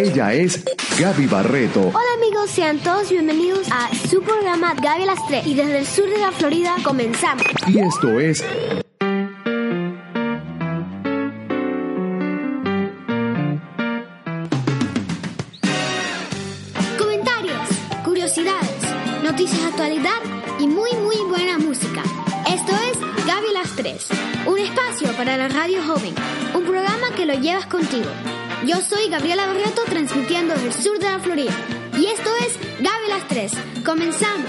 Ella es Gaby Barreto. Hola amigos, sean todos bienvenidos a su programa Gaby a las 3 y desde el sur de la Florida comenzamos. Y esto es Comentarios, curiosidades, noticias de actualidad y muy muy buena música. Esto es Gaby a las 3, un espacio para la radio joven, un programa que lo llevas contigo. Yo soy Gabriela Barreto transmitiendo desde el sur de la Florida. Y esto es Gaby las 3. Comenzamos.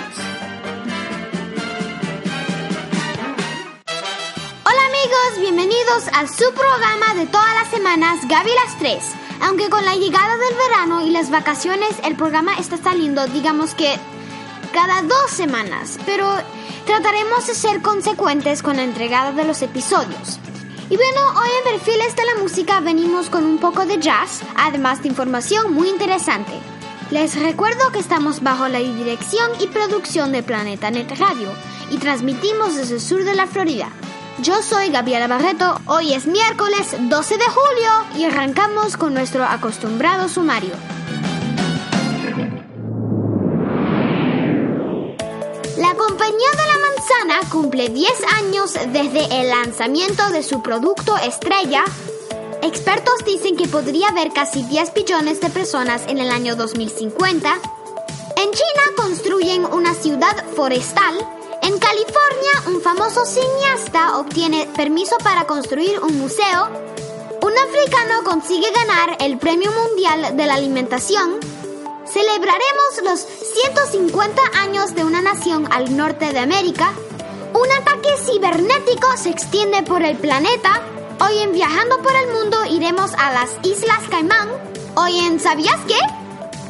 Hola amigos, bienvenidos a su programa de todas las semanas Gaby las 3. Aunque con la llegada del verano y las vacaciones el programa está saliendo, digamos que cada dos semanas, pero trataremos de ser consecuentes con la entregada de los episodios. Y bueno, hoy en Perfiles de la Música venimos con un poco de jazz, además de información muy interesante. Les recuerdo que estamos bajo la dirección y producción de Planeta Net Radio y transmitimos desde el sur de la Florida. Yo soy Gabriela Barreto, hoy es miércoles 12 de julio y arrancamos con nuestro acostumbrado sumario. La compañía de manzana cumple 10 años desde el lanzamiento de su producto estrella. Expertos dicen que podría haber casi 10 billones de personas en el año 2050. En China construyen una ciudad forestal. En California, un famoso cineasta obtiene permiso para construir un museo. Un africano consigue ganar el Premio Mundial de la Alimentación. Celebraremos los 150 años de una nación al norte de América. Un ataque cibernético se extiende por el planeta. Hoy en Viajando por el Mundo iremos a las Islas Caimán. Hoy en ¿Sabías qué?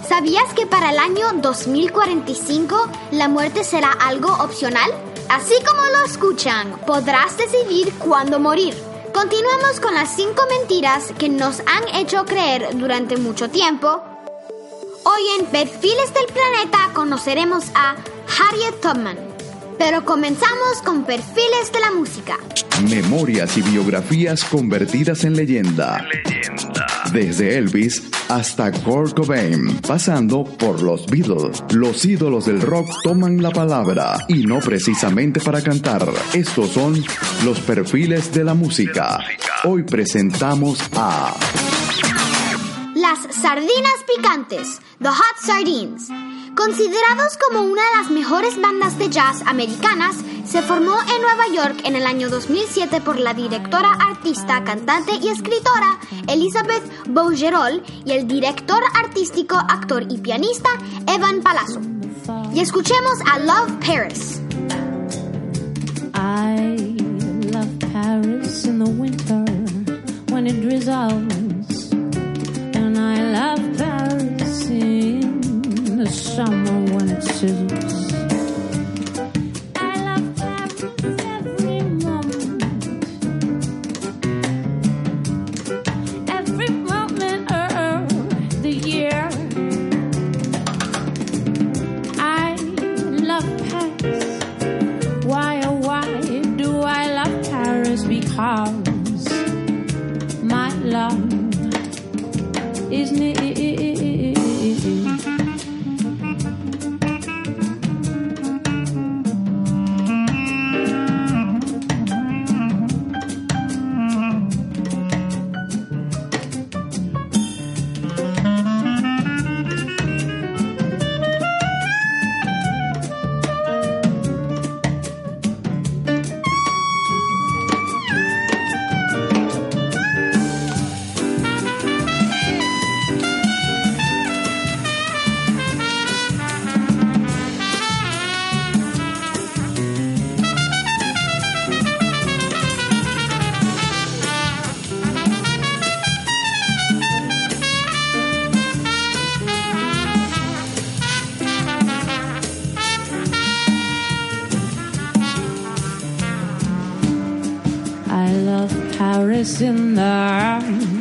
¿Sabías que para el año 2045 la muerte será algo opcional? Así como lo escuchan, podrás decidir cuándo morir. Continuamos con las 5 mentiras que nos han hecho creer durante mucho tiempo Hoy en Perfiles del Planeta conoceremos a Harriet Tubman. Pero comenzamos con Perfiles de la Música. Memorias y biografías convertidas en leyenda. Desde Elvis hasta Kurt Cobain, pasando por los Beatles. Los ídolos del rock toman la palabra y no precisamente para cantar. Estos son los perfiles de la música. Hoy presentamos a sardinas picantes, The Hot Sardines. Considerados como una de las mejores bandas de jazz americanas, se formó en Nueva York en el año 2007 por la directora, artista, cantante y escritora Elizabeth Bougerol y el director artístico, actor y pianista Evan Palazzo. Y escuchemos a Love Paris. I love Paris in the winter when it drizzles. I love Paris in the summer when it sizzles. I love Paris in the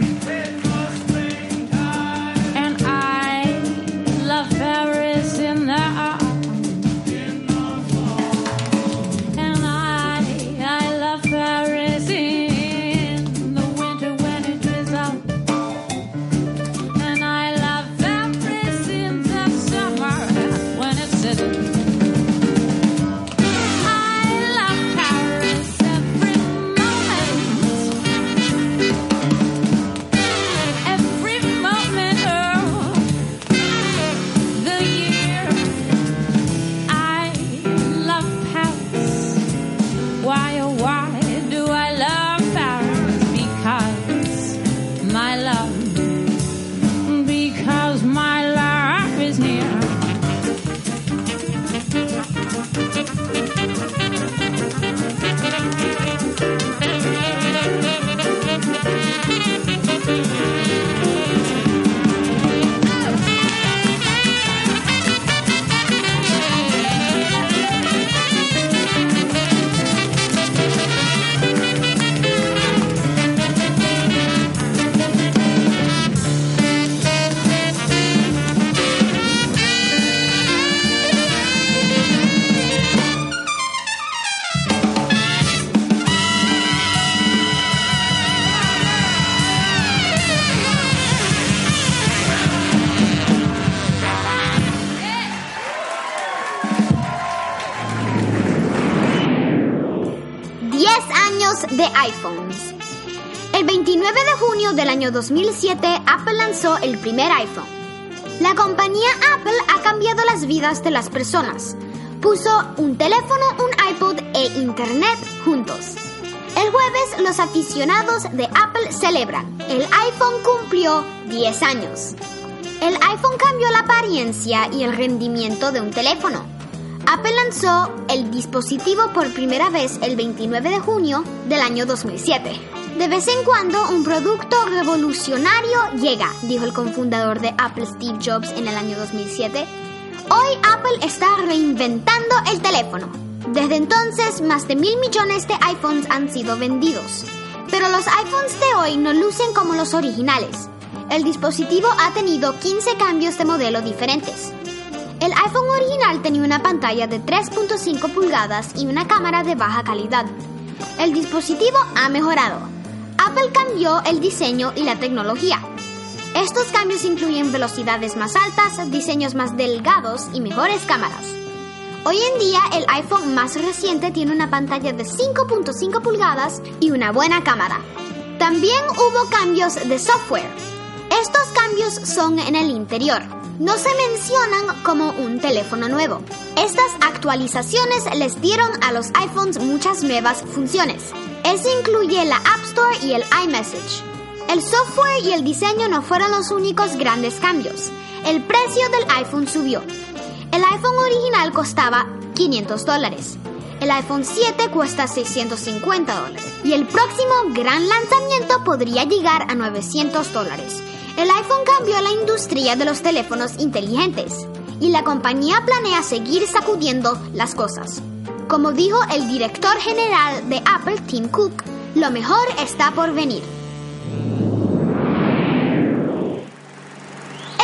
2007, Apple lanzó el primer iPhone. La compañía Apple ha cambiado las vidas de las personas. Puso un teléfono, un iPod e Internet juntos. El jueves, los aficionados de Apple celebran. El iPhone cumplió 10 años. El iPhone cambió la apariencia y el rendimiento de un teléfono. Apple lanzó el dispositivo por primera vez el 29 de junio del año 2007. De vez en cuando un producto revolucionario llega, dijo el cofundador de Apple Steve Jobs en el año 2007. Hoy Apple está reinventando el teléfono. Desde entonces, más de mil millones de iPhones han sido vendidos. Pero los iPhones de hoy no lucen como los originales. El dispositivo ha tenido 15 cambios de modelo diferentes. El iPhone original tenía una pantalla de 3.5 pulgadas y una cámara de baja calidad. El dispositivo ha mejorado. Apple cambió el diseño y la tecnología. Estos cambios incluyen velocidades más altas, diseños más delgados y mejores cámaras. Hoy en día el iPhone más reciente tiene una pantalla de 5.5 pulgadas y una buena cámara. También hubo cambios de software. Estos cambios son en el interior. No se mencionan como un teléfono nuevo. Estas actualizaciones les dieron a los iPhones muchas nuevas funciones. Eso incluye la App Store y el iMessage. El software y el diseño no fueron los únicos grandes cambios. El precio del iPhone subió. El iPhone original costaba 500 dólares. El iPhone 7 cuesta 650 dólares. Y el próximo gran lanzamiento podría llegar a 900 dólares. El iPhone cambió la industria de los teléfonos inteligentes. Y la compañía planea seguir sacudiendo las cosas. Como dijo el director general de Apple, Tim Cook, lo mejor está por venir.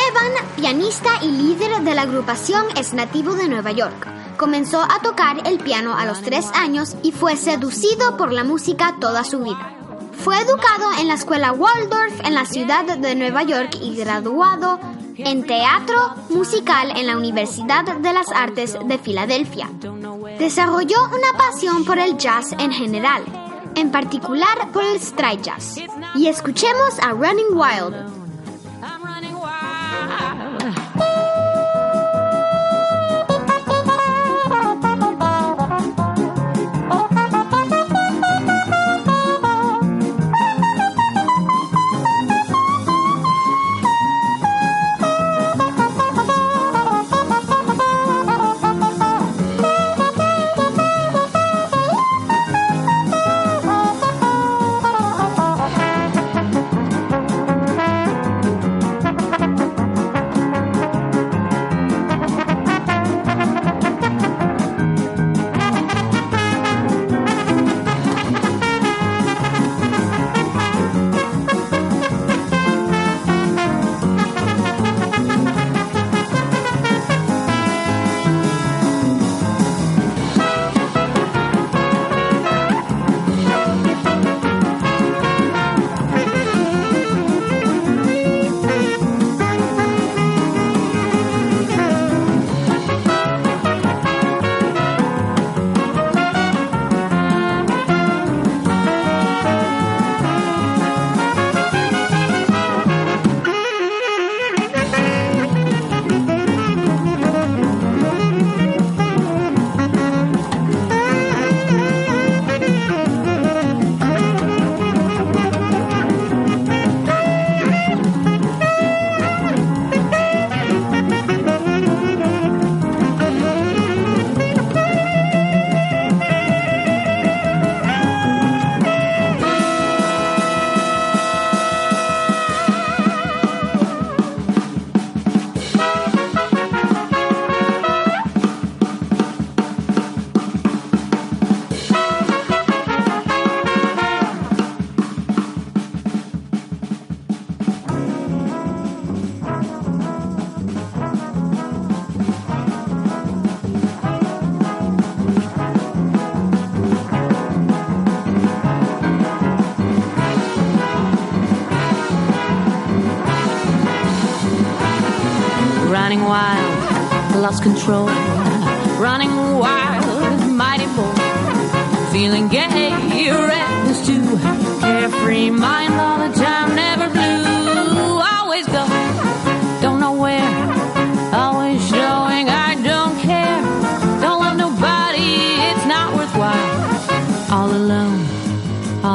Evan, pianista y líder de la agrupación, es nativo de Nueva York. Comenzó a tocar el piano a los tres años y fue seducido por la música toda su vida. Fue educado en la escuela Waldorf en la ciudad de Nueva York y graduado en teatro musical en la Universidad de las Artes de Filadelfia. Desarrolló una pasión por el jazz en general, en particular por el straight jazz. Y escuchemos a Running Wild,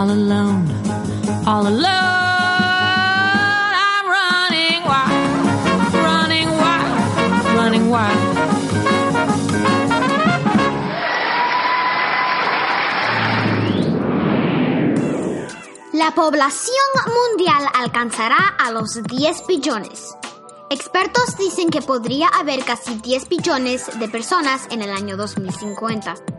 all alone, all alone. I'm running wild, running wild, running wild. La población mundial alcanzará a los 10 billones. Expertos dicen que podría haber casi 10 billones de personas en el año 2050.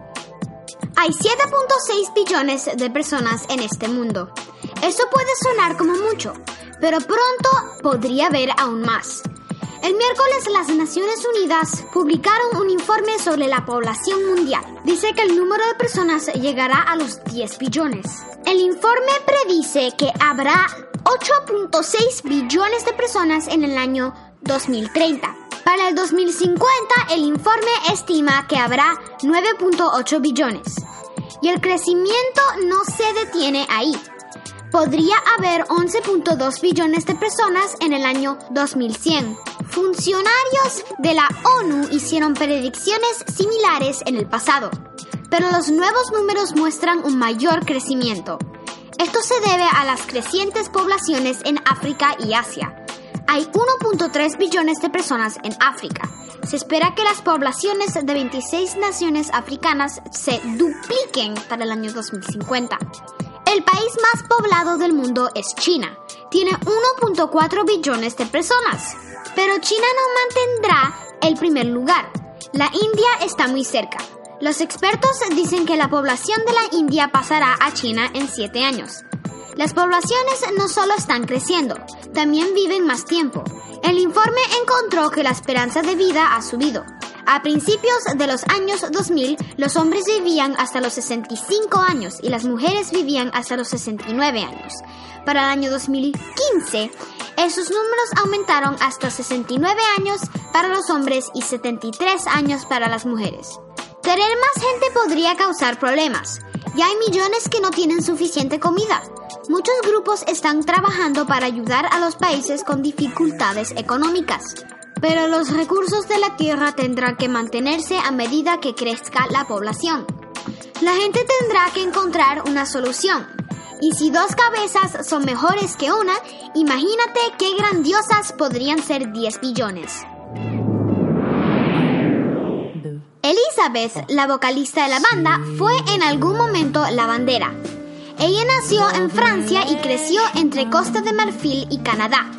Hay 7.6 billones de personas en este mundo. Eso puede sonar como mucho, pero pronto podría haber aún más. El miércoles las Naciones Unidas publicaron un informe sobre la población mundial. Dice que el número de personas llegará a los 10 billones. El informe predice que habrá 8.6 billones de personas en el año 2030. Para el 2050, el informe estima que habrá 9.8 billones. Y el crecimiento no se detiene ahí. Podría haber 11.2 billones de personas en el año 2100. Funcionarios de la ONU hicieron predicciones similares en el pasado, pero los nuevos números muestran un mayor crecimiento. Esto se debe a las crecientes poblaciones en África y Asia. Hay 1.3 billones de personas en África. Se espera que las poblaciones de 26 naciones africanas se dupliquen para el año 2050. El país más poblado del mundo es China. Tiene 1.4 billones de personas. Pero China no mantendrá el primer lugar. La India está muy cerca. Los expertos dicen que la población de la India pasará a China en 7 años. Las poblaciones no solo están creciendo, también viven más tiempo. El informe encontró que la esperanza de vida ha subido. A principios de los años 2000, los hombres vivían hasta los 65 años y las mujeres vivían hasta los 69 años. Para el año 2015, esos números aumentaron hasta 69 años para los hombres y 73 años para las mujeres. Tener más gente podría causar problemas. Ya hay millones que no tienen suficiente comida. Muchos grupos están trabajando para ayudar a los países con dificultades económicas. Pero los recursos de la tierra tendrán que mantenerse a medida que crezca la población. La gente tendrá que encontrar una solución. Y si dos cabezas son mejores que una, imagínate qué grandiosas podrían ser 10 billones. Elizabeth, la vocalista de la banda, fue en algún momento la bandera. Ella nació en Francia y creció entre Costa de Marfil y Canadá.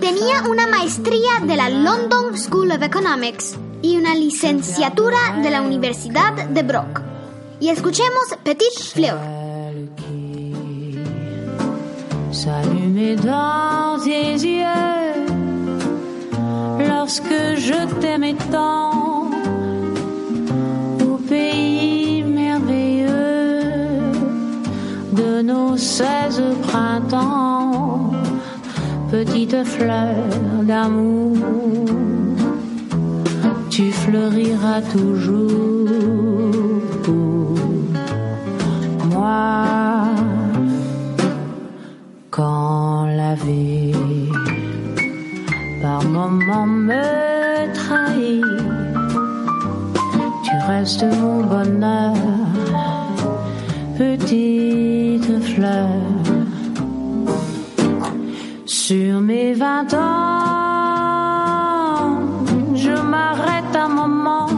Tenía una maestría de la London School of Economics y una licenciatura de la Universidad de Brock. Y escuchemos Petit Fleur. s'allumer dans tes yeux lorsque 16 printemps, petite fleur d'amour, tu fleuriras toujours pour moi. Quand la vie par moments me trahit, tu restes mon bonheur petite fleur. Sur mes vingt ans, je m'arrête un moment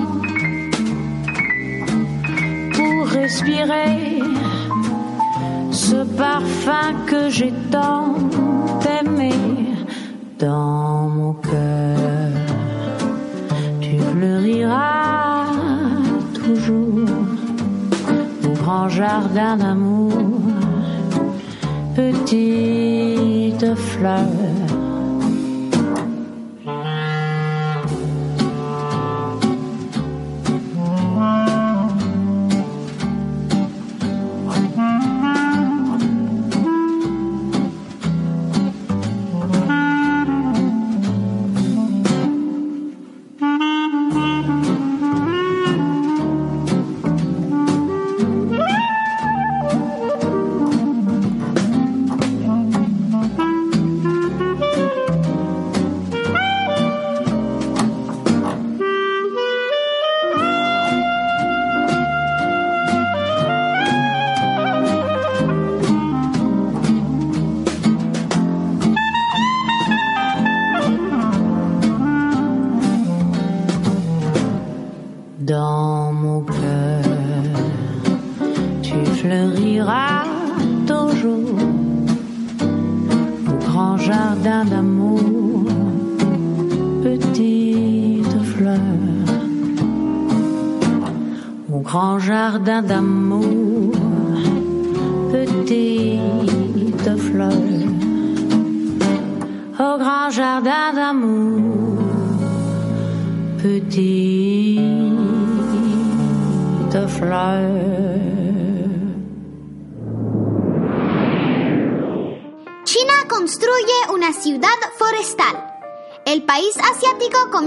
pour respirer ce parfum que j'ai tant aimé dans mon cœur. Tu fleuriras toujours grand jardin d'amour, petite fleur.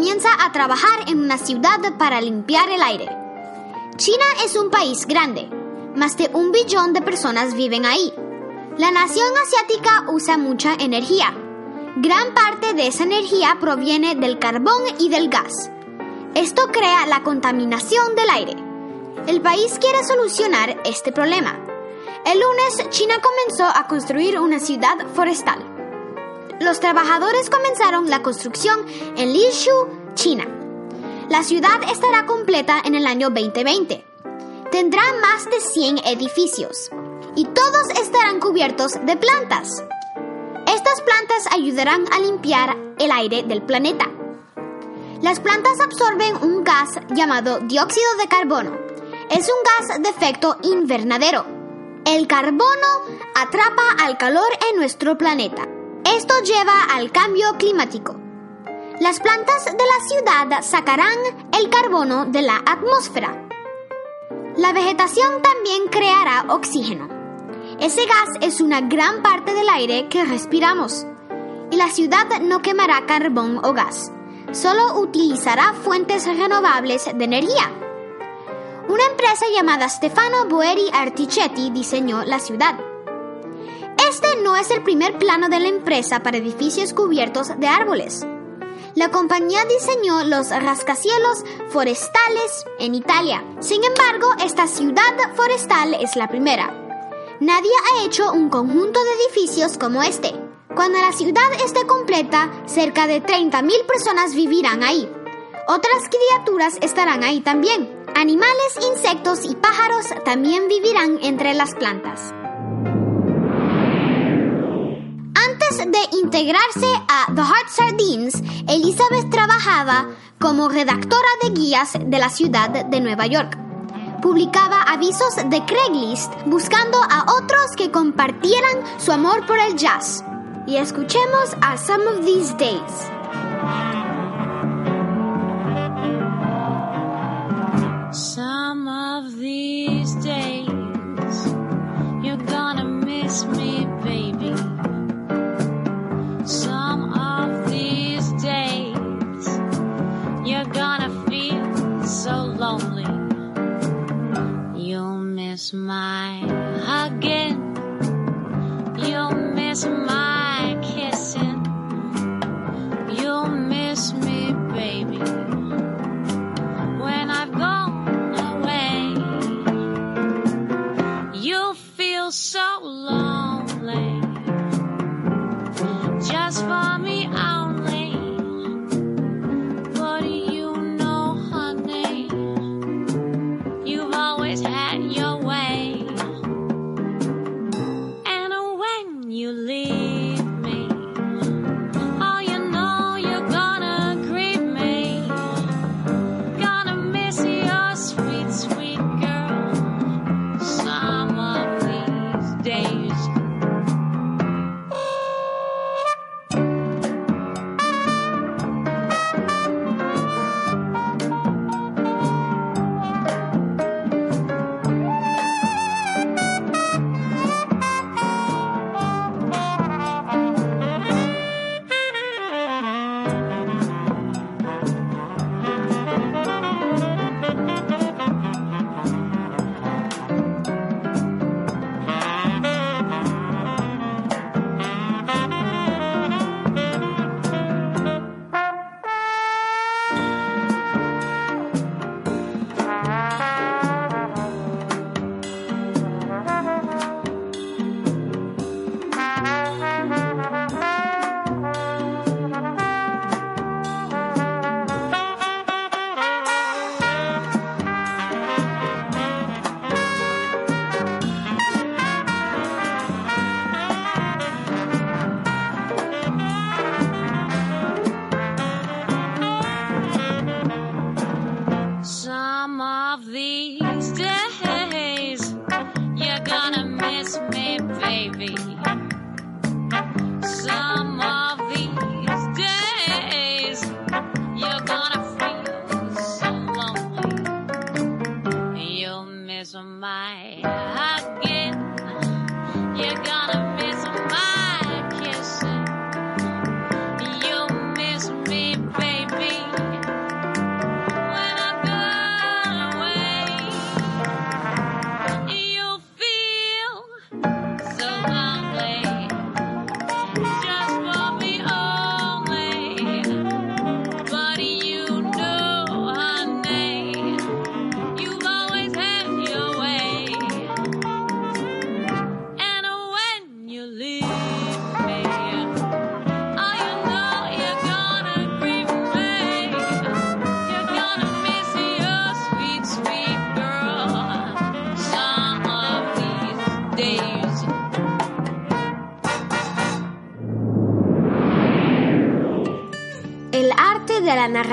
Comienza a trabajar en una ciudad para limpiar el aire. China es un país grande. Más de un billón de personas viven ahí. La nación asiática usa mucha energía. Gran parte de esa energía proviene del carbón y del gas. Esto crea la contaminación del aire. El país quiere solucionar este problema. El lunes, China comenzó a construir una ciudad forestal. Los trabajadores comenzaron la construcción en Lishu, China. La ciudad estará completa en el año 2020. Tendrá más de 100 edificios y todos estarán cubiertos de plantas. Estas plantas ayudarán a limpiar el aire del planeta. Las plantas absorben un gas llamado dióxido de carbono. Es un gas de efecto invernadero. El carbono atrapa al calor en nuestro planeta. Esto lleva al cambio climático. Las plantas de la ciudad sacarán el carbono de la atmósfera. La vegetación también creará oxígeno. Ese gas es una gran parte del aire que respiramos. Y la ciudad no quemará carbón o gas. Solo utilizará fuentes renovables de energía. Una empresa llamada Stefano Boeri Articetti diseñó la ciudad. Este no es el primer plano de la empresa para edificios cubiertos de árboles. La compañía diseñó los rascacielos forestales en Italia. Sin embargo, esta ciudad forestal es la primera. Nadie ha hecho un conjunto de edificios como este. Cuando la ciudad esté completa, cerca de 30.000 personas vivirán ahí. Otras criaturas estarán ahí también. Animales, insectos y pájaros también vivirán entre las plantas. De integrarse a The Heart Sardines, Elizabeth trabajaba como redactora de guías de la ciudad de Nueva York. Publicaba avisos de Craigslist buscando a otros que compartieran su amor por el jazz. Y escuchemos a Some of These Days. Some of these days, you're gonna miss me, smile again. You miss my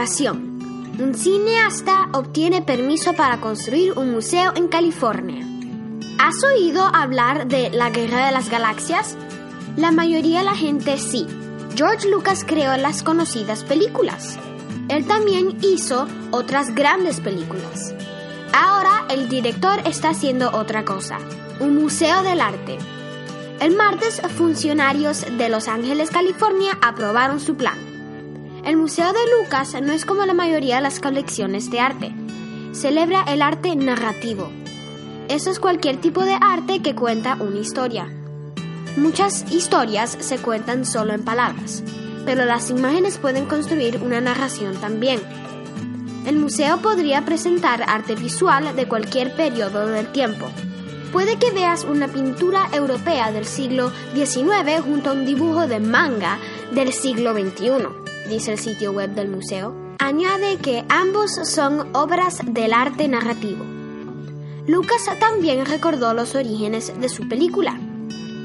Un cineasta obtiene permiso para construir un museo en California. ¿Has oído hablar de la Guerra de las Galaxias? La mayoría de la gente sí. George Lucas creó las conocidas películas. Él también hizo otras grandes películas. Ahora el director está haciendo otra cosa, un museo del arte. El martes, funcionarios de Los Ángeles, California, aprobaron su plan. El Museo de Lucas no es como la mayoría de las colecciones de arte. Celebra el arte narrativo. Eso es cualquier tipo de arte que cuenta una historia. Muchas historias se cuentan solo en palabras, pero las imágenes pueden construir una narración también. El museo podría presentar arte visual de cualquier periodo del tiempo. Puede que veas una pintura europea del siglo XIX junto a un dibujo de manga del siglo XXI dice el sitio web del museo, añade que ambos son obras del arte narrativo. Lucas también recordó los orígenes de su película.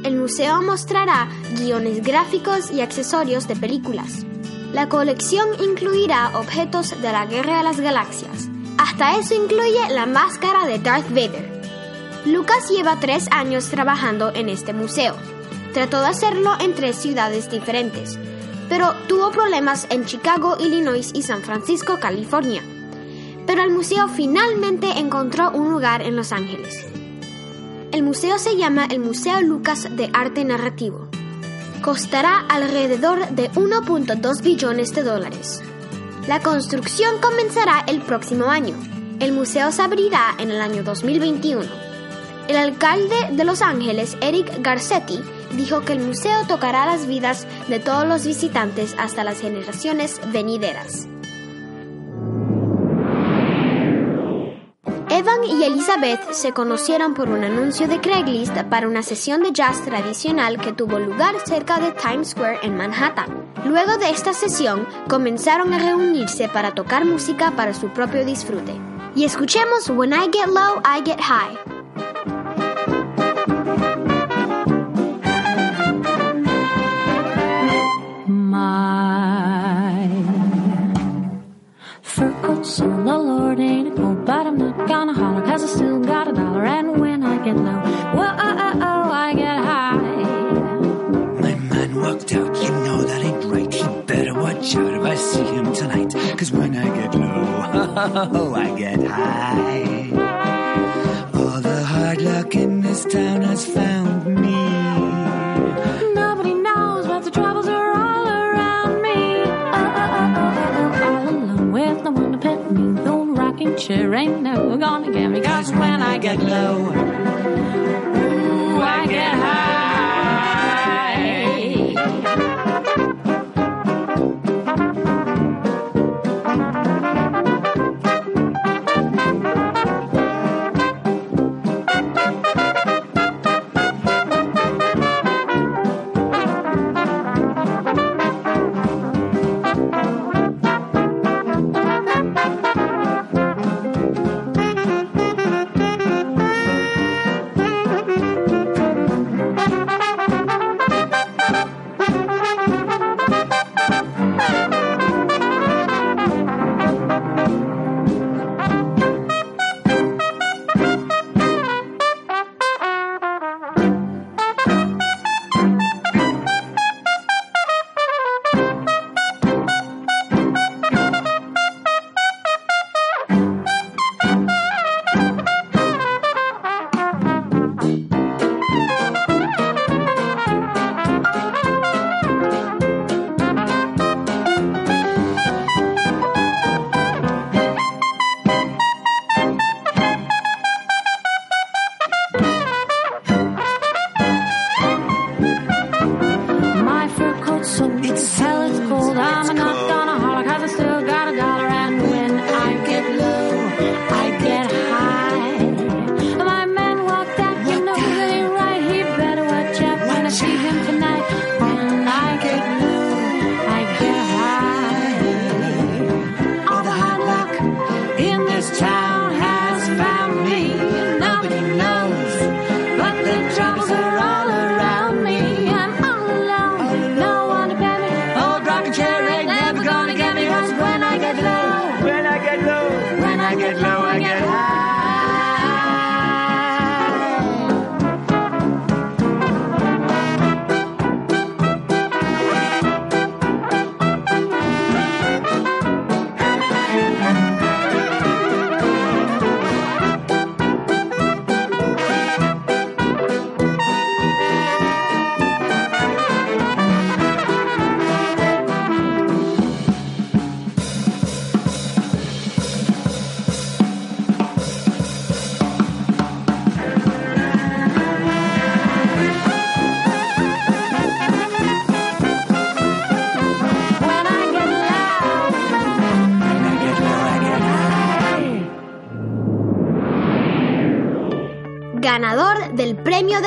El museo mostrará guiones gráficos y accesorios de películas. La colección incluirá objetos de la Guerra de las Galaxias. Hasta eso incluye la máscara de Darth Vader. Lucas lleva tres años trabajando en este museo. Trató de hacerlo en tres ciudades diferentes, pero tuvo problemas en Chicago, Illinois y San Francisco, California. Pero el museo finalmente encontró un lugar en Los Ángeles. El museo se llama el Museo Lucas de Arte Narrativo. Costará alrededor de 1.2 billones de dólares. La construcción comenzará el próximo año. El museo se abrirá en el año 2021. El alcalde de Los Ángeles, Eric Garcetti, dijo que el museo tocará las vidas de todos los visitantes hasta las generaciones venideras. Evan y Elizabeth se conocieron por un anuncio de Craigslist para una sesión de jazz tradicional que tuvo lugar cerca de Times Square en Manhattan. Luego de esta sesión, comenzaron a reunirse para tocar música para su propio disfrute. Y escuchemos When I Get Low, I Get High. Oh, I get high. All the hard luck in this town has found me. Nobody knows what the troubles are all around me. Oh, oh, oh, all alone with no one to pet me. The rocking chair ain't never gonna get me. Cause when I get low,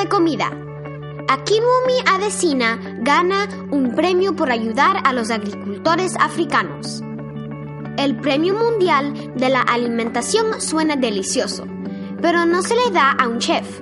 de comida. Akinwumi Adesina gana un premio por ayudar a los agricultores africanos. El premio mundial de la alimentación suena delicioso, pero no se le da a un chef.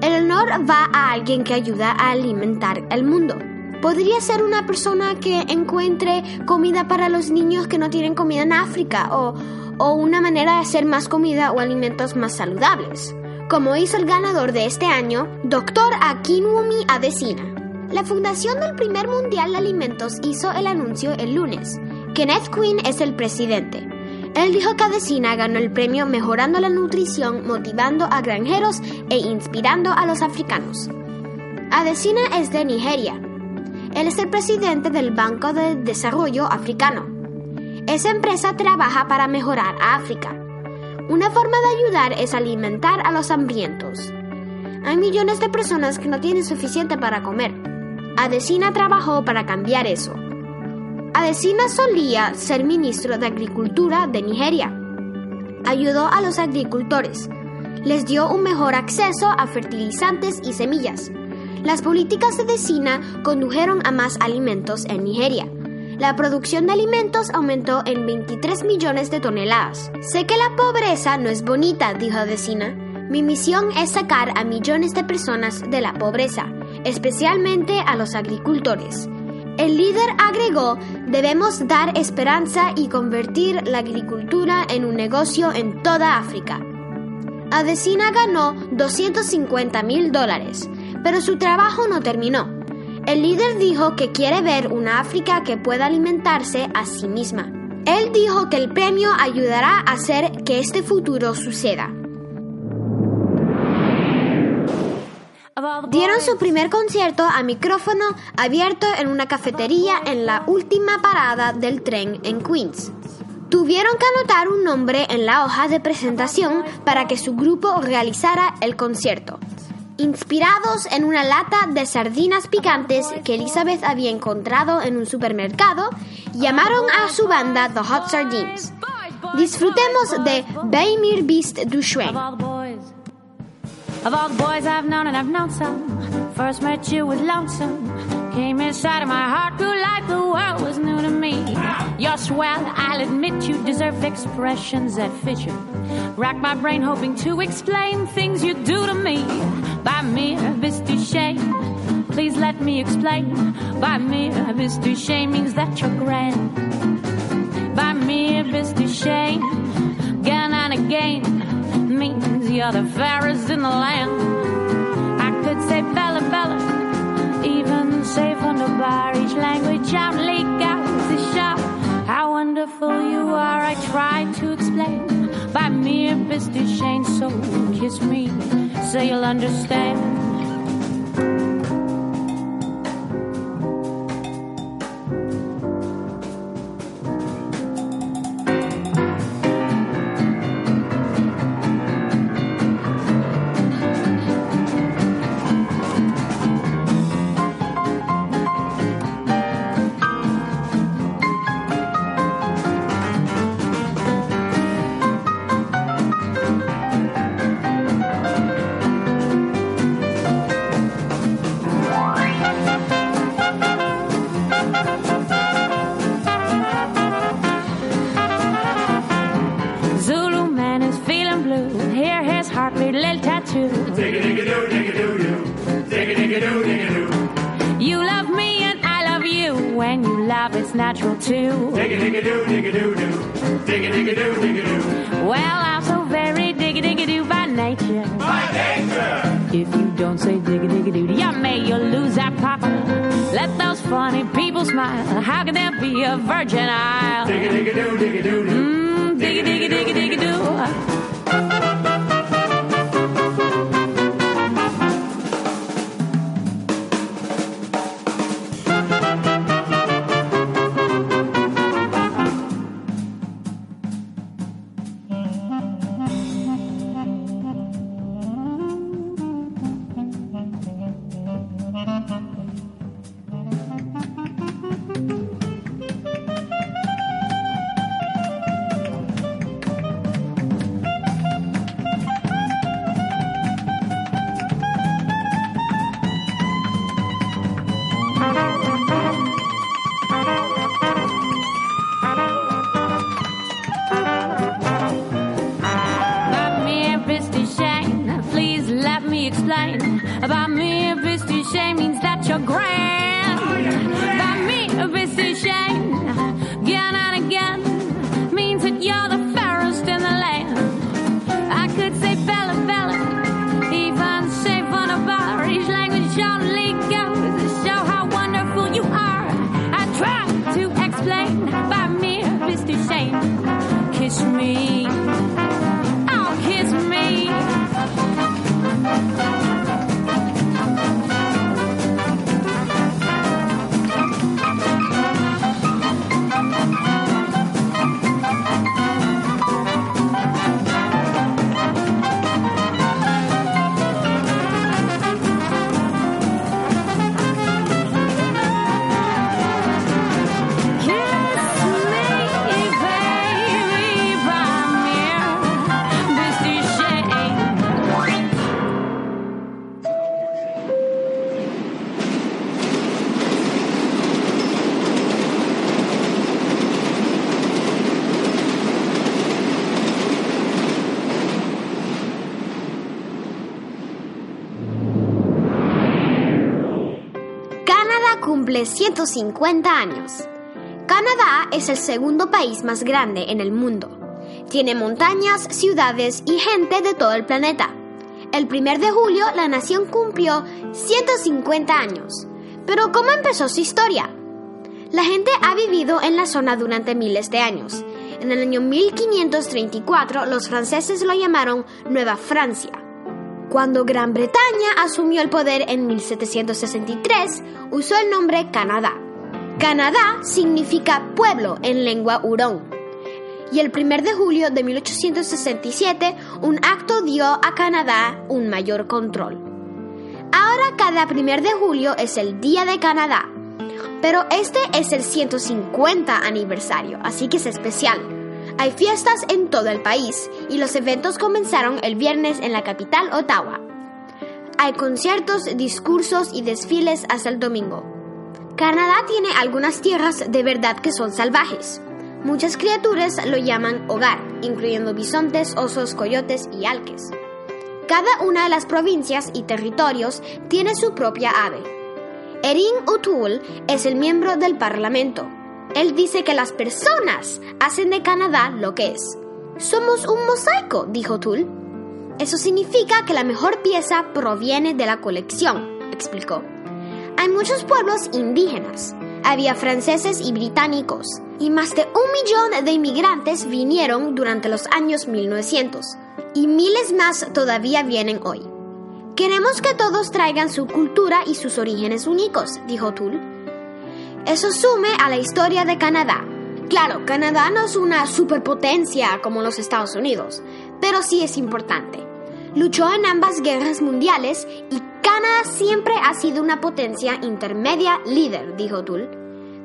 El honor va a alguien que ayuda a alimentar el mundo. Podría ser una persona que encuentre comida para los niños que no tienen comida en África o, o una manera de hacer más comida o alimentos más saludables, como hizo el ganador de este año, Dr. Akinwumi Adesina. La fundación del primer Mundial de Alimentos hizo el anuncio el lunes. Kenneth Quinn es el presidente. Él dijo que Adesina ganó el premio mejorando la nutrición, motivando a granjeros e inspirando a los africanos. Adesina es de Nigeria, él es el presidente del Banco de Desarrollo Africano. Esa empresa trabaja para mejorar a África. Una forma de ayudar es alimentar a los hambrientos. Hay millones de personas que no tienen suficiente para comer. Adesina trabajó para cambiar eso. Adesina solía ser ministro de Agricultura de Nigeria. Ayudó a los agricultores. Les dio un mejor acceso a fertilizantes y semillas las políticas de Decina condujeron a más alimentos en Nigeria. La producción de alimentos aumentó en 23 millones de toneladas. Sé que la pobreza no es bonita, dijo Decina. Mi misión es sacar a millones de personas de la pobreza, especialmente a los agricultores. El líder agregó, debemos dar esperanza y convertir la agricultura en un negocio en toda África. Adesina ganó 250 mil dólares, pero su trabajo no terminó. El líder dijo que quiere ver una África que pueda alimentarse a sí misma. Él dijo que el premio ayudará a hacer que este futuro suceda. Dieron su primer concierto a micrófono abierto en una cafetería en la última parada del tren en Queens. Tuvieron que anotar un nombre en la hoja de presentación para que su grupo realizara el concierto. Inspirados en una lata de sardinas picantes que Elizabeth había encontrado en un supermercado, llamaron a su banda The Hot Sardines. Disfrutemos de Baymir Beast du. Of first met you. Came inside of my heart, grew like the world was new to me. You're swell, I'll admit you deserve expressions that fit you. Rack my brain hoping to explain things you do to me. By mere bis shame, please let me explain. By mere bis shame means that you're grand. By mere bis shame, again and again means you're the fairest in the land. I could say Bella Bella, even say from the bar each language out, leak out the shout. How wonderful you are, I try to explain by mere business shame. So kiss me, so you'll understand. Virgin 350 años. Canadá es el segundo país más grande en el mundo. Tiene montañas, ciudades y gente de todo el planeta. El 1 de julio la nación cumplió 150 años. Pero ¿cómo empezó su historia? La gente ha vivido en la zona durante miles de años. En el año 1534 los franceses lo llamaron Nueva Francia. Cuando Gran Bretaña asumió el poder en 1763, usó el nombre Canadá. Canadá significa pueblo en lengua hurón. Y el 1 de julio de 1867, un acto dio a Canadá un mayor control. Ahora cada 1 de julio es el Día de Canadá, pero este es el 150 aniversario, así que es especial. Hay fiestas en todo el país y los eventos comenzaron el viernes en la capital Ottawa. Hay conciertos, discursos y desfiles hasta el domingo. Canadá tiene algunas tierras de verdad que son salvajes. Muchas criaturas lo llaman hogar, incluyendo bisontes, osos, coyotes y alques. Cada una de las provincias y territorios tiene su propia ave. Erin O'Toole es el miembro del Parlamento. Él dice que las personas hacen de Canadá lo que es. Somos un mosaico, dijo O'Toole. Eso significa que la mejor pieza proviene de la colección, explicó. Hay muchos pueblos indígenas. Había franceses y británicos, y más de un millón de inmigrantes vinieron durante los años 1900, y miles más todavía vienen hoy. Queremos que todos traigan su cultura y sus orígenes únicos, dijo Tull. Eso sume a la historia de Canadá. Claro, Canadá no es una superpotencia como los Estados Unidos, pero sí es importante. Luchó en ambas guerras mundiales y Canadá siempre ha sido una potencia intermedia líder, dijo Tull.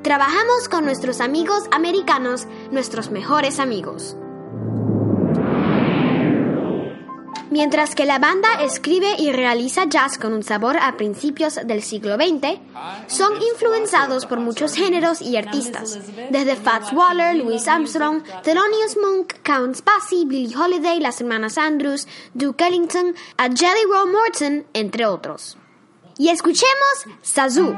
Trabajamos con nuestros amigos americanos, nuestros mejores amigos. Mientras que la banda escribe y realiza jazz con un sabor a principios del siglo XX, son influenciados por muchos géneros y artistas, desde Fats Waller, Louis Armstrong, Thelonious Monk, Count Basie, Billie Holiday, las hermanas Andrews, Duke Ellington, a Jelly Roll Morton, entre otros. Y escuchemos Sazoo.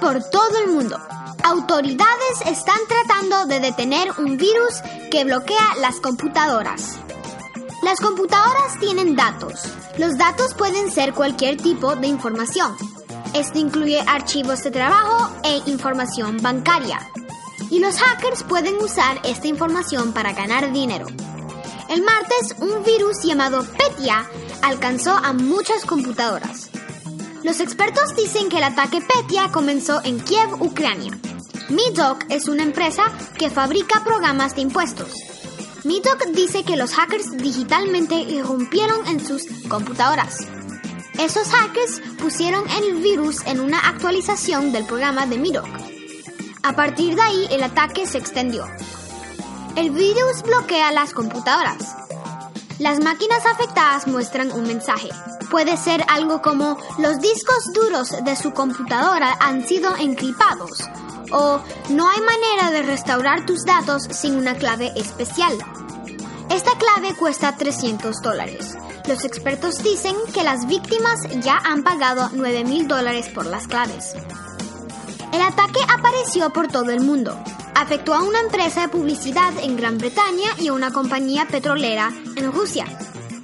Por todo el mundo. Autoridades están tratando de detener un virus que bloquea las computadoras. Las computadoras tienen datos. Los datos pueden ser cualquier tipo de información. Esto incluye archivos de trabajo e información bancaria. Y los hackers pueden usar esta información para ganar dinero. El martes, un virus llamado Petya alcanzó a muchas computadoras. Los expertos dicen que el ataque Petya comenzó en Kiev, Ucrania. Midoc es una empresa que fabrica programas de impuestos. Midoc dice que los hackers digitalmente irrumpieron en sus computadoras. Esos hackers pusieron el virus en una actualización del programa de Midoc. A partir de ahí el ataque se extendió. El virus bloquea las computadoras. Las máquinas afectadas muestran un mensaje. Puede ser algo como los discos duros de su computadora han sido encriptados o no hay manera de restaurar tus datos sin una clave especial. Esta clave cuesta 300 dólares. Los expertos dicen que las víctimas ya han pagado 9 mil dólares por las claves. El ataque apareció por todo el mundo. Afectó a una empresa de publicidad en Gran Bretaña y a una compañía petrolera en Rusia.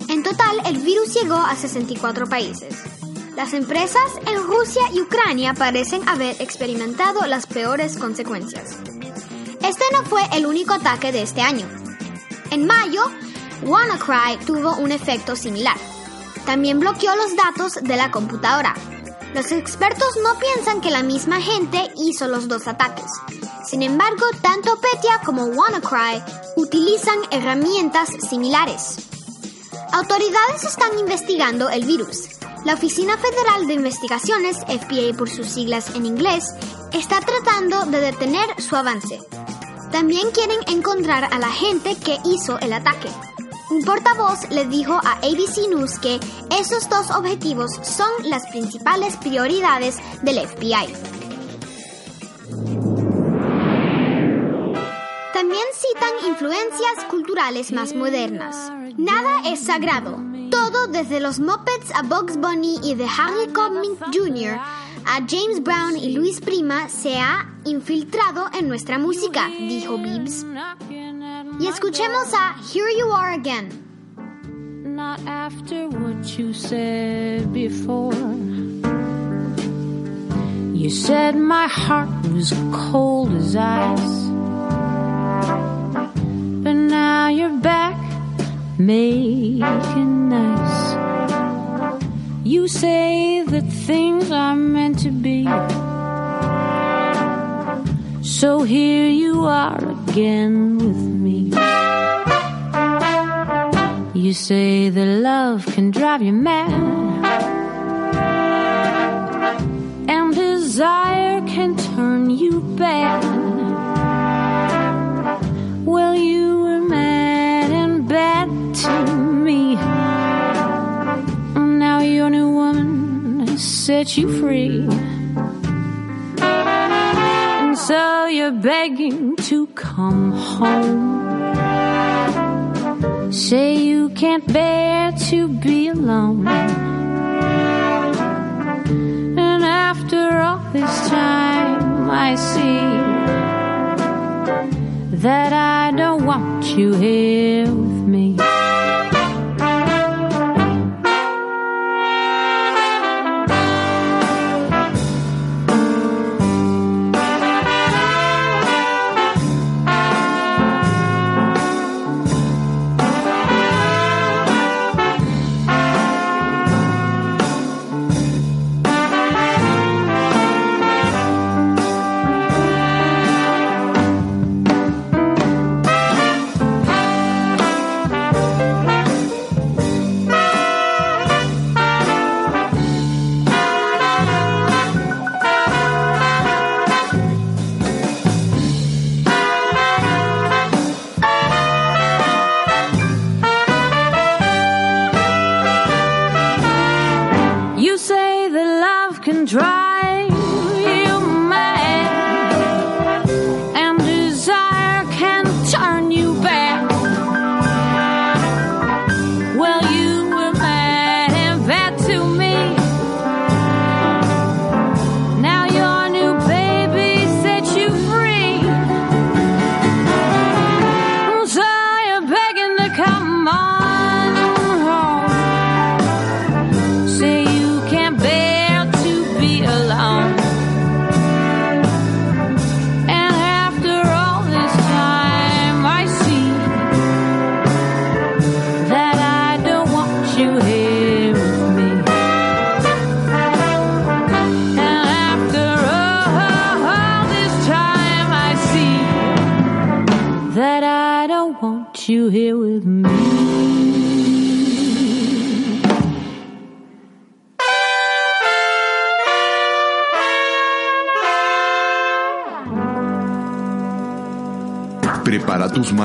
En total, el virus llegó a 64 países. Las empresas en Rusia y Ucrania parecen haber experimentado las peores consecuencias. Este no fue el único ataque de este año. En mayo, WannaCry tuvo un efecto similar. También bloqueó los datos de la computadora. Los expertos no piensan que la misma gente hizo los dos ataques. Sin embargo, tanto Petya como WannaCry utilizan herramientas similares. Autoridades están investigando el virus. La Oficina Federal de Investigaciones, FBI por sus siglas en inglés, está tratando de detener su avance. También quieren encontrar a la gente que hizo el ataque. Un portavoz le dijo a ABC News que esos dos objetivos son las principales prioridades del FBI. También citan influencias culturales más modernas. Nada es sagrado. Todo desde los Muppets a Bugs Bunny y de Harry Connick Jr. a James Brown y Luis Prima se ha infiltrado en nuestra música, dijo Bibbs. Y escuchemos a Here You Are Again. Not after what you said before. You said my heart was cold as ice. But now you're back, making nice. You say that things are meant to be. So here you are again with You say that love can drive you mad. And desire can turn you bad. Well, you were mad and bad to me. Now your new woman has set you free. And so you're begging to come home. Say you can't bear to be alone. And after all this time, I see that I don't want you here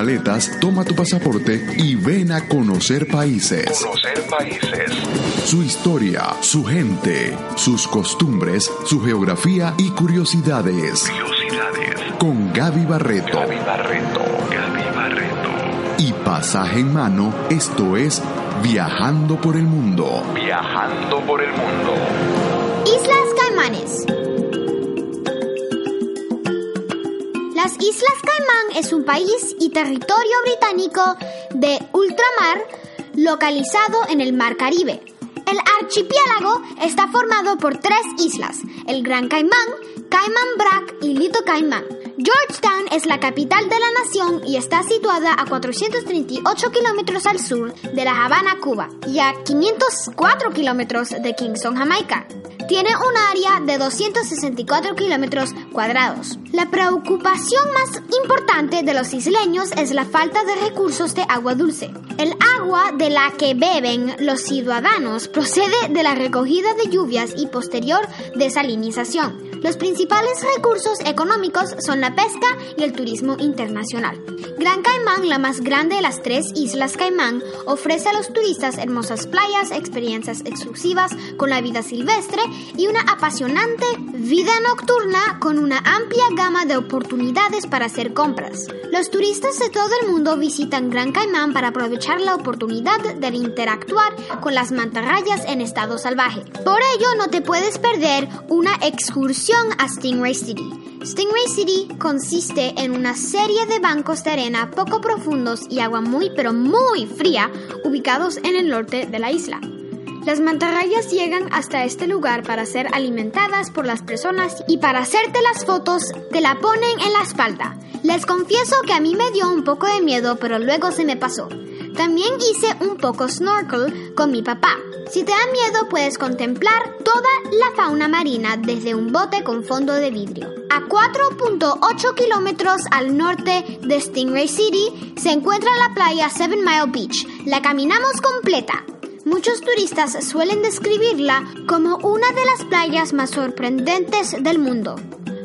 maletas, toma tu pasaporte y ven a conocer países. Conocer países. Su historia, su gente, sus costumbres, su geografía y curiosidades. Curiosidades. Con Gaby Barreto. Gaby Barreto. Gaby Barreto. Y pasaje en mano, esto es Viajando por el Mundo. Viajando por el mundo. Islas Caimanes. Las Islas Caimán es un país y territorio británico de ultramar localizado en el Mar Caribe. El archipiélago está formado por tres islas, el Gran Caimán, Caimán Brac y Little Caimán. Georgetown es la capital de la nación y está situada a 438 kilómetros al sur de La Habana, Cuba, y a 504 kilómetros de Kingston, Jamaica. Tiene un área de 264 kilómetros cuadrados. La preocupación más importante de los isleños es la falta de recursos de agua dulce. El agua de la que beben los ciudadanos procede de la recogida de lluvias y posterior desalinización. Los principales recursos económicos son la pesca y el turismo internacional. Gran Caimán, la más grande de las tres islas Caimán, ofrece a los turistas hermosas playas, experiencias exclusivas con la vida silvestre y una apasionante vida nocturna con una amplia gama de oportunidades para hacer compras. Los turistas de todo el mundo visitan Gran Caimán para aprovechar la oportunidad de interactuar con las mantarrayas en estado salvaje. Por ello, no te puedes perder una excursión a Stingray City. Stingray City consiste en una serie de bancos de arena poco profundos y agua muy pero muy fría ubicados en el norte de la isla. Las mantarrayas llegan hasta este lugar para ser alimentadas por las personas y para hacerte las fotos te la ponen en la espalda. Les confieso que a mí me dio un poco de miedo, pero luego se me pasó. También hice un poco snorkel con mi papá. Si te da miedo puedes contemplar toda la fauna marina desde un bote con fondo de vidrio. A 4.8 kilómetros al norte de Stingray City se encuentra la playa Seven Mile Beach. La caminamos completa. Muchos turistas suelen describirla como una de las playas más sorprendentes del mundo.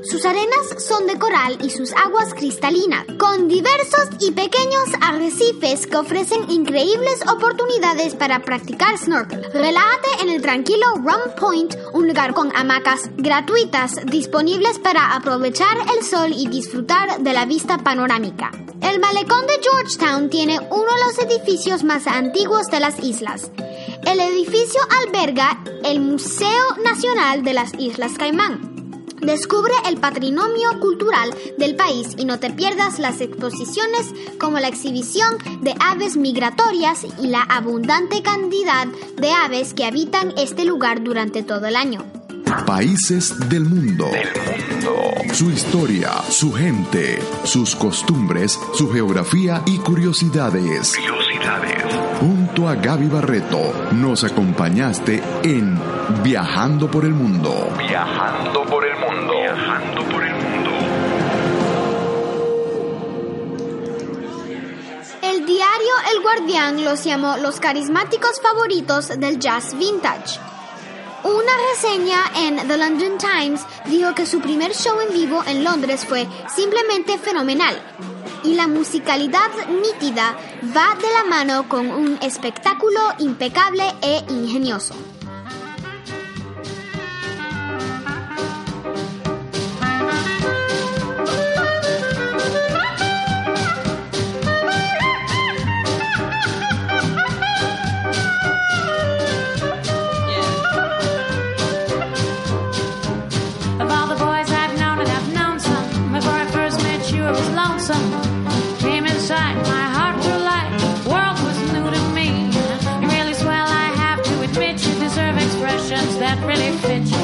Sus arenas son de coral y sus aguas cristalinas, con diversos y pequeños arrecifes que ofrecen increíbles oportunidades para practicar snorkel. Relájate en el tranquilo Rum Point, un lugar con hamacas gratuitas disponibles para aprovechar el sol y disfrutar de la vista panorámica. El malecón de Georgetown tiene uno de los edificios más antiguos de las islas. El edificio alberga el Museo Nacional de las Islas Caimán. Descubre el patrimonio cultural del país y no te pierdas las exposiciones como la exhibición de aves migratorias y la abundante cantidad de aves que habitan este lugar durante todo el año. Países del mundo. Su historia, su gente, sus costumbres, su geografía y curiosidades. Curiosidades. Junto a Gaby Barreto, nos acompañaste en Viajando por el Mundo. Viajando por el mundo. Diario El Guardián los llamó los carismáticos favoritos del jazz vintage. Una reseña en The London Times dijo que su primer show en vivo en Londres fue simplemente fenomenal y la musicalidad nítida va de la mano con un espectáculo impecable e ingenioso. life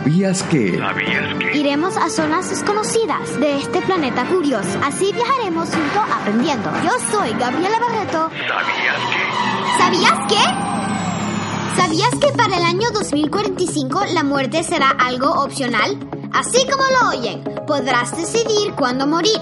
¿Sabías que? ¿Sabías que? Iremos a zonas desconocidas de este planeta curioso. Así viajaremos junto aprendiendo. Yo soy Gabriela Barreto. ¿Sabías que? ¿Sabías qué? ¿Sabías que para el año 2045 la muerte será algo opcional? Así como lo oyen, podrás decidir cuándo morir.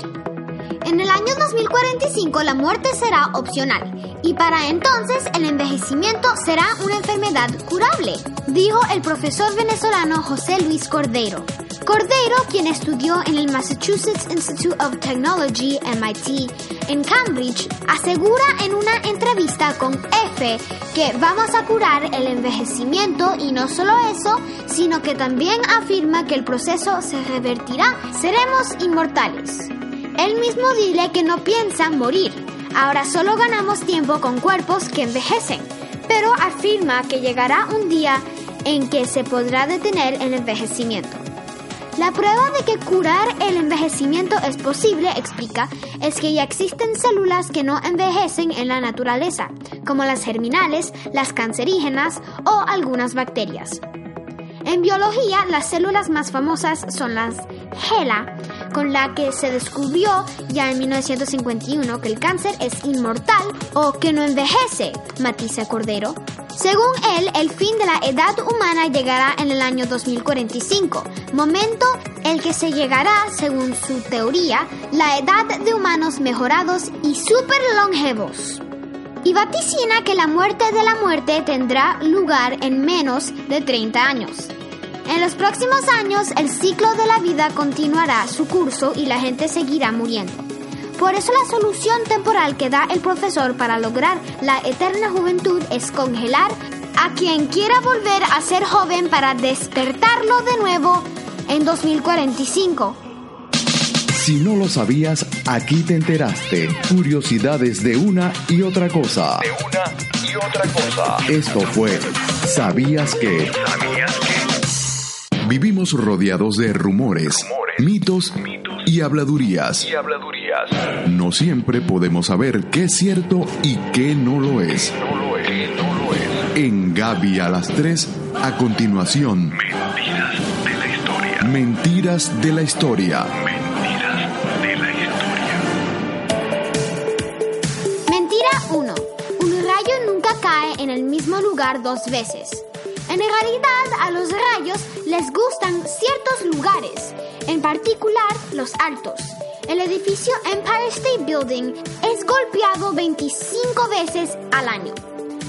En el año 2045 la muerte será opcional y para entonces el envejecimiento será una enfermedad curable, dijo el profesor venezolano José Luis Cordero. Cordero, quien estudió en el Massachusetts Institute of Technology, MIT, en Cambridge, asegura en una entrevista con F que vamos a curar el envejecimiento y no solo eso, sino que también afirma que el proceso se revertirá, seremos inmortales. Él mismo dile que no piensa morir. Ahora solo ganamos tiempo con cuerpos que envejecen, pero afirma que llegará un día en que se podrá detener el envejecimiento. La prueba de que curar el envejecimiento es posible, explica, es que ya existen células que no envejecen en la naturaleza, como las germinales, las cancerígenas o algunas bacterias. En biología, las células más famosas son las HeLa, con la que se descubrió ya en 1951 que el cáncer es inmortal o que no envejece, matiza Cordero. Según él, el fin de la edad humana llegará en el año 2045, momento el que se llegará, según su teoría, la edad de humanos mejorados y super longevos. Y vaticina que la muerte de la muerte tendrá lugar en menos de 30 años. En los próximos años, el ciclo de la vida continuará su curso y la gente seguirá muriendo. Por eso la solución temporal que da el profesor para lograr la eterna juventud es congelar a quien quiera volver a ser joven para despertarlo de nuevo en 2045. Si no lo sabías, aquí te enteraste. Curiosidades de una y otra cosa. De una y otra cosa. Esto fue ¿Sabías que? ¿Sabías que? Vivimos rodeados de rumores, Rumores, mitos mitos y habladurías. Y habladurías. No siempre podemos saber qué es cierto y qué no lo es. No lo es, no lo es. En Gaby a las 3, a continuación, Mentiras de la historia. Mentiras de la Historia. Mentiras de la historia. Mentira 1. Un rayo nunca cae en el mismo lugar dos veces. En realidad, a los rayos les gustan ciertos lugares, en particular los altos. El edificio Empire State Building es golpeado 25 veces al año.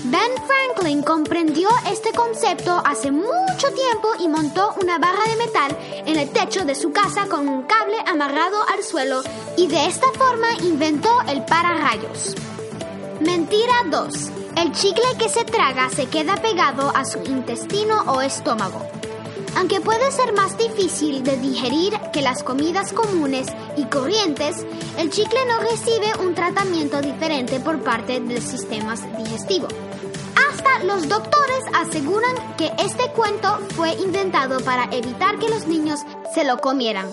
Ben Franklin comprendió este concepto hace mucho tiempo y montó una barra de metal en el techo de su casa con un cable amarrado al suelo y de esta forma inventó el pararrayos. Mentira 2. El chicle que se traga se queda pegado a su intestino o estómago. Aunque puede ser más difícil de digerir que las comidas comunes y corrientes, el chicle no recibe un tratamiento diferente por parte del sistema digestivo. Hasta los doctores aseguran que este cuento fue inventado para evitar que los niños se lo comieran.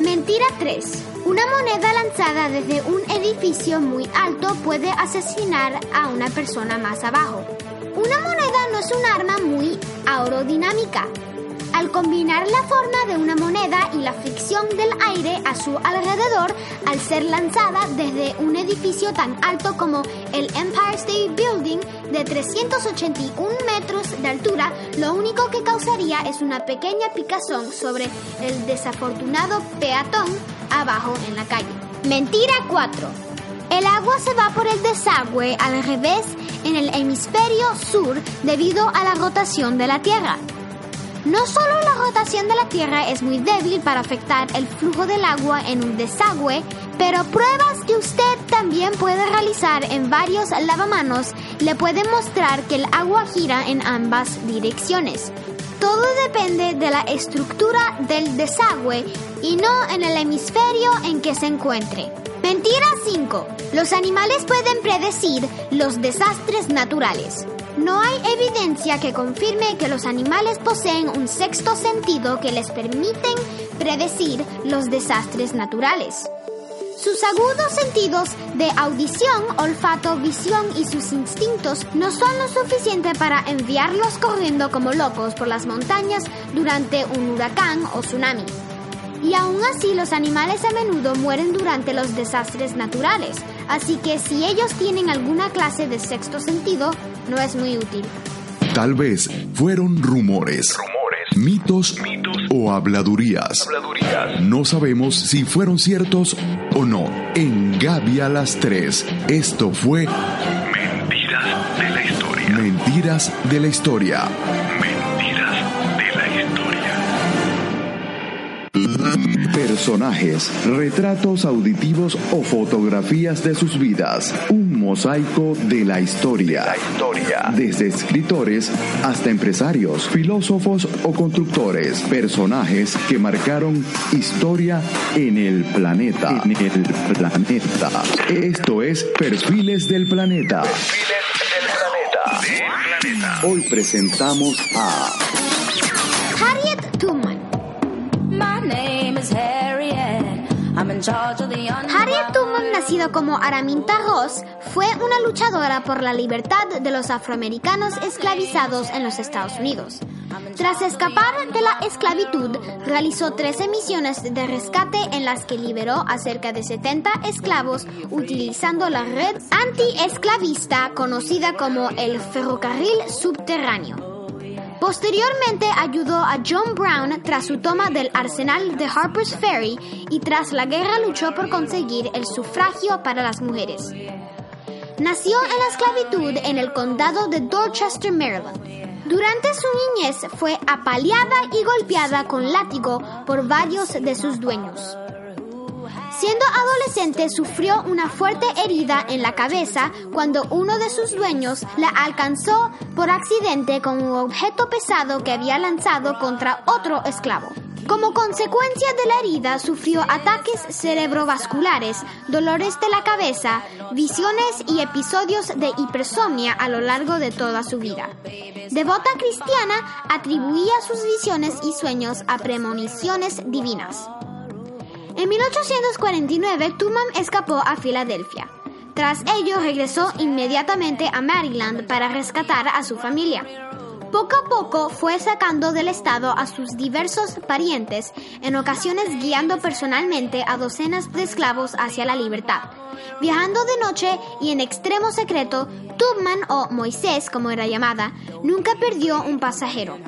Mentira 3. Una moneda lanzada desde un edificio muy alto puede asesinar a una persona más abajo. Una moneda no es un arma muy aerodinámica. Al combinar la forma de una moneda y la fricción del aire a su alrededor, al ser lanzada desde un edificio tan alto como el Empire State Building de 381 metros de altura, lo único que causaría es una pequeña picazón sobre el desafortunado peatón abajo en la calle. Mentira 4. El agua se va por el desagüe al revés en el hemisferio sur debido a la rotación de la Tierra. No solo la rotación de la Tierra es muy débil para afectar el flujo del agua en un desagüe, pero pruebas que usted también puede realizar en varios lavamanos le pueden mostrar que el agua gira en ambas direcciones. Todo depende de la estructura del desagüe y no en el hemisferio en que se encuentre. Mentira 5. Los animales pueden predecir los desastres naturales. No hay evidencia que confirme que los animales poseen un sexto sentido que les permiten predecir los desastres naturales. Sus agudos sentidos de audición, olfato, visión y sus instintos no son lo suficiente para enviarlos corriendo como locos por las montañas durante un huracán o tsunami. Y aún así los animales a menudo mueren durante los desastres naturales, así que si ellos tienen alguna clase de sexto sentido, no es muy útil. Tal vez fueron rumores, Rumores. Mitos Mitos. o habladurías. Habladurías. No sabemos si fueron ciertos o no. En Gaby a las 3, esto fue Mentiras de la historia. Mentiras de la Historia. Personajes, retratos auditivos o fotografías de sus vidas. Un mosaico de la historia. La historia. Desde escritores hasta empresarios, filósofos o constructores. Personajes que marcaron historia en el planeta. En el planeta. Esto es Perfiles del Planeta. Perfiles del planeta. Del planeta. Hoy presentamos a Harriet. Tubman, nacido como Araminta Ross, fue una luchadora por la libertad de los afroamericanos esclavizados en los Estados Unidos. Tras escapar de la esclavitud, realizó 13 misiones de rescate en las que liberó a cerca de 70 esclavos utilizando la red anti-esclavista conocida como el ferrocarril subterráneo. Posteriormente ayudó a John Brown tras su toma del arsenal de Harper's Ferry y tras la guerra luchó por conseguir el sufragio para las mujeres. Nació en la esclavitud en el condado de Dorchester, Maryland. Durante su niñez fue apaleada y golpeada con látigo por varios de sus dueños. Siendo adolescente sufrió una fuerte herida en la cabeza cuando uno de sus dueños la alcanzó por accidente con un objeto pesado que había lanzado contra otro esclavo. Como consecuencia de la herida sufrió ataques cerebrovasculares, dolores de la cabeza, visiones y episodios de hipersomnia a lo largo de toda su vida. Devota cristiana, atribuía sus visiones y sueños a premoniciones divinas. En 1849, Tubman escapó a Filadelfia. Tras ello, regresó inmediatamente a Maryland para rescatar a su familia. Poco a poco fue sacando del estado a sus diversos parientes, en ocasiones guiando personalmente a docenas de esclavos hacia la libertad. Viajando de noche y en extremo secreto, Tubman o Moisés, como era llamada, nunca perdió un pasajero.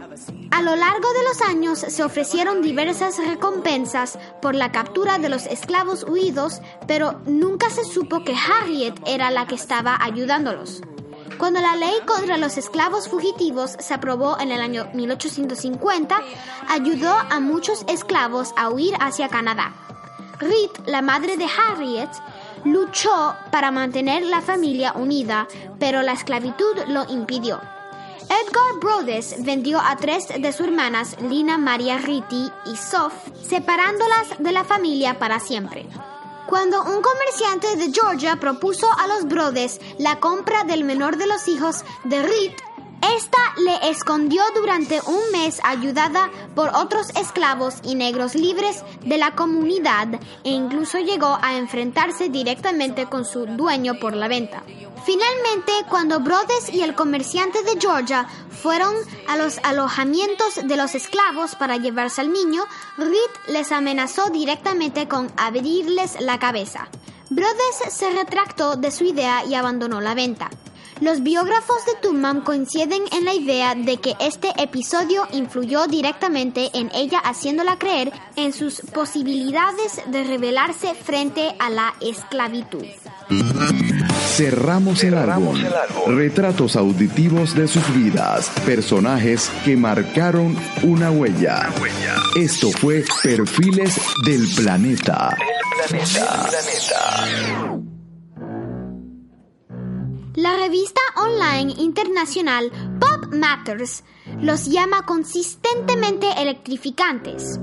A lo largo de los años se ofrecieron diversas recompensas por la captura de los esclavos huidos, pero nunca se supo que Harriet era la que estaba ayudándolos. Cuando la ley contra los esclavos fugitivos se aprobó en el año 1850, ayudó a muchos esclavos a huir hacia Canadá. Reed, la madre de Harriet, luchó para mantener la familia unida, pero la esclavitud lo impidió. Edgar Brodes vendió a tres de sus hermanas, Lina Maria Ritty y Soph, separándolas de la familia para siempre. Cuando un comerciante de Georgia propuso a los Brodes la compra del menor de los hijos de Reed, esta le escondió durante un mes ayudada por otros esclavos y negros libres de la comunidad e incluso llegó a enfrentarse directamente con su dueño por la venta. Finalmente, cuando Brodes y el comerciante de Georgia fueron a los alojamientos de los esclavos para llevarse al niño, Reed les amenazó directamente con abrirles la cabeza. Brodes se retractó de su idea y abandonó la venta. Los biógrafos de Tubman coinciden en la idea de que este episodio influyó directamente en ella haciéndola creer en sus posibilidades de rebelarse frente a la esclavitud. Cerramos el álbum. Retratos auditivos de sus vidas. Personajes que marcaron una huella. Huella. Esto fue Perfiles del Planeta. El planeta. El planeta. La revista online internacional Pop Matters los llama consistentemente electrificantes.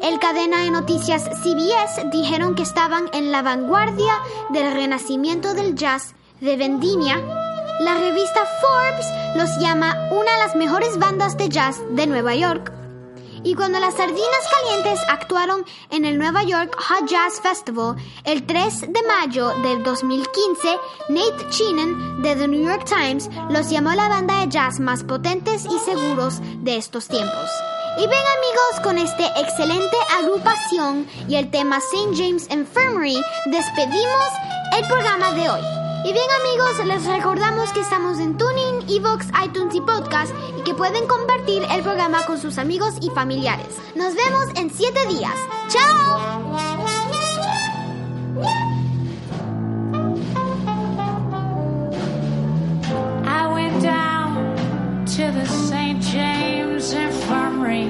El cadena de noticias CBS dijeron que estaban en la vanguardia del renacimiento del jazz de Vendimia. La revista Forbes los llama una de las mejores bandas de jazz de Nueva York. Y cuando las sardinas calientes actuaron en el Nueva York Hot Jazz Festival el 3 de mayo del 2015, Nate Chinen de The New York Times los llamó la banda de jazz más potentes y seguros de estos tiempos. Y bien amigos, con esta excelente agrupación y el tema St. James Infirmary, despedimos el programa de hoy. Y bien amigos, les recordamos que estamos en Tuning, Evox, iTunes y Podcast y que pueden compartir el programa con sus amigos y familiares. Nos vemos en 7 días. ¡Chao! To the St. James Infirmary.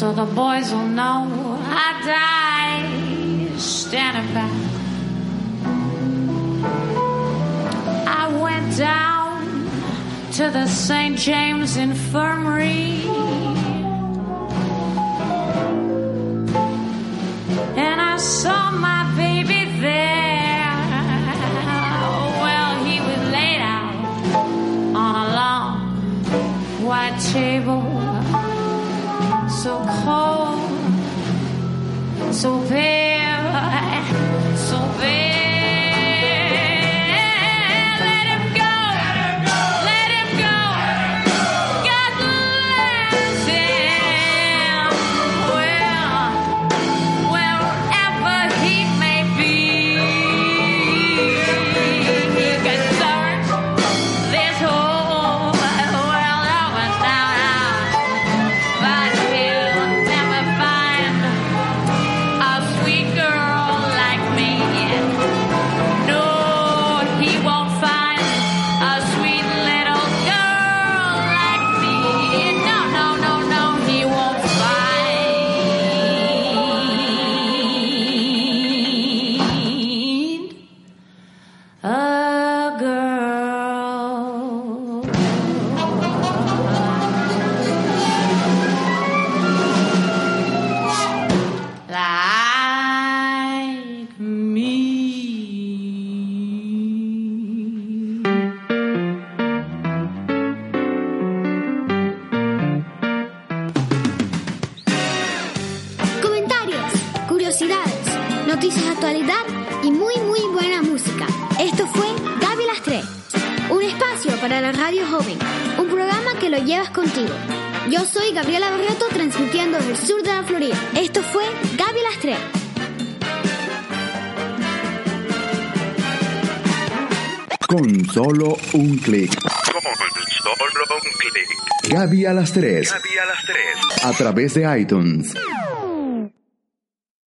so the boys will know I died standing back. I went down to the St. James Infirmary. And I saw my so pain. Gaby a las 3. Gaby a las 3. A través de iTunes.